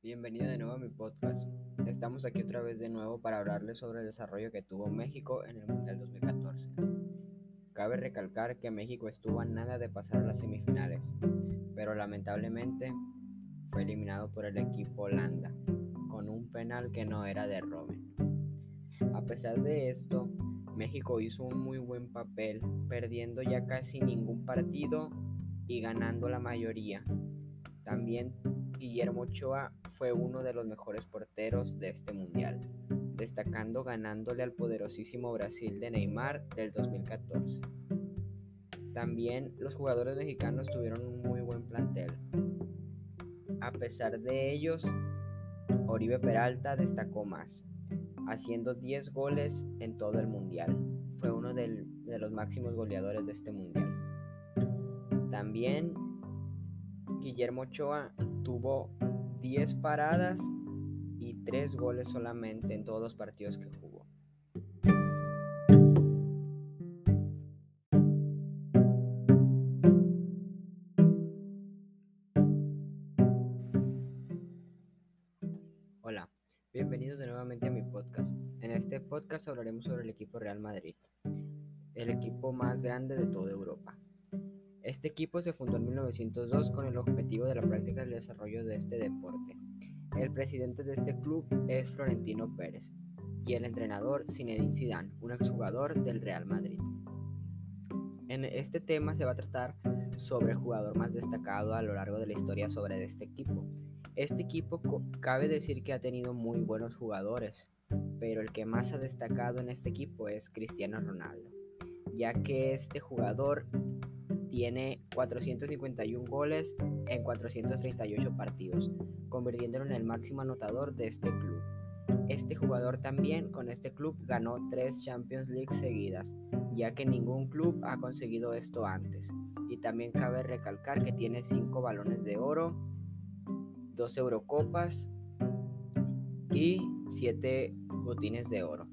Bienvenido de nuevo a mi podcast. Estamos aquí otra vez de nuevo para hablarles sobre el desarrollo que tuvo México en el Mundial 2014. Cabe recalcar que México estuvo a nada de pasar a las semifinales, pero lamentablemente fue eliminado por el equipo Holanda, con un penal que no era de Robin. A pesar de esto, México hizo un muy buen papel, perdiendo ya casi ningún partido y ganando la mayoría. También Guillermo Ochoa fue uno de los mejores porteros de este mundial, destacando ganándole al poderosísimo Brasil de Neymar del 2014. También los jugadores mexicanos tuvieron un muy buen plantel. A pesar de ellos, Oribe Peralta destacó más, haciendo 10 goles en todo el mundial. Fue uno de los máximos goleadores de este mundial. También Guillermo Ochoa tuvo 10 paradas y 3 goles solamente en todos los partidos que jugó. Hola, bienvenidos de nuevamente a mi podcast. En este podcast hablaremos sobre el equipo Real Madrid, el equipo más grande de toda Europa. Este equipo se fundó en 1902 con el objetivo de la práctica del desarrollo de este deporte. El presidente de este club es Florentino Pérez y el entrenador Zinedine Zidane, un exjugador del Real Madrid. En este tema se va a tratar sobre el jugador más destacado a lo largo de la historia sobre este equipo. Este equipo cabe decir que ha tenido muy buenos jugadores, pero el que más ha destacado en este equipo es Cristiano Ronaldo, ya que este jugador tiene 451 goles en 438 partidos, convirtiéndolo en el máximo anotador de este club. Este jugador también con este club ganó tres Champions League seguidas, ya que ningún club ha conseguido esto antes. Y también cabe recalcar que tiene 5 balones de oro, 2 Eurocopas y 7 botines de oro.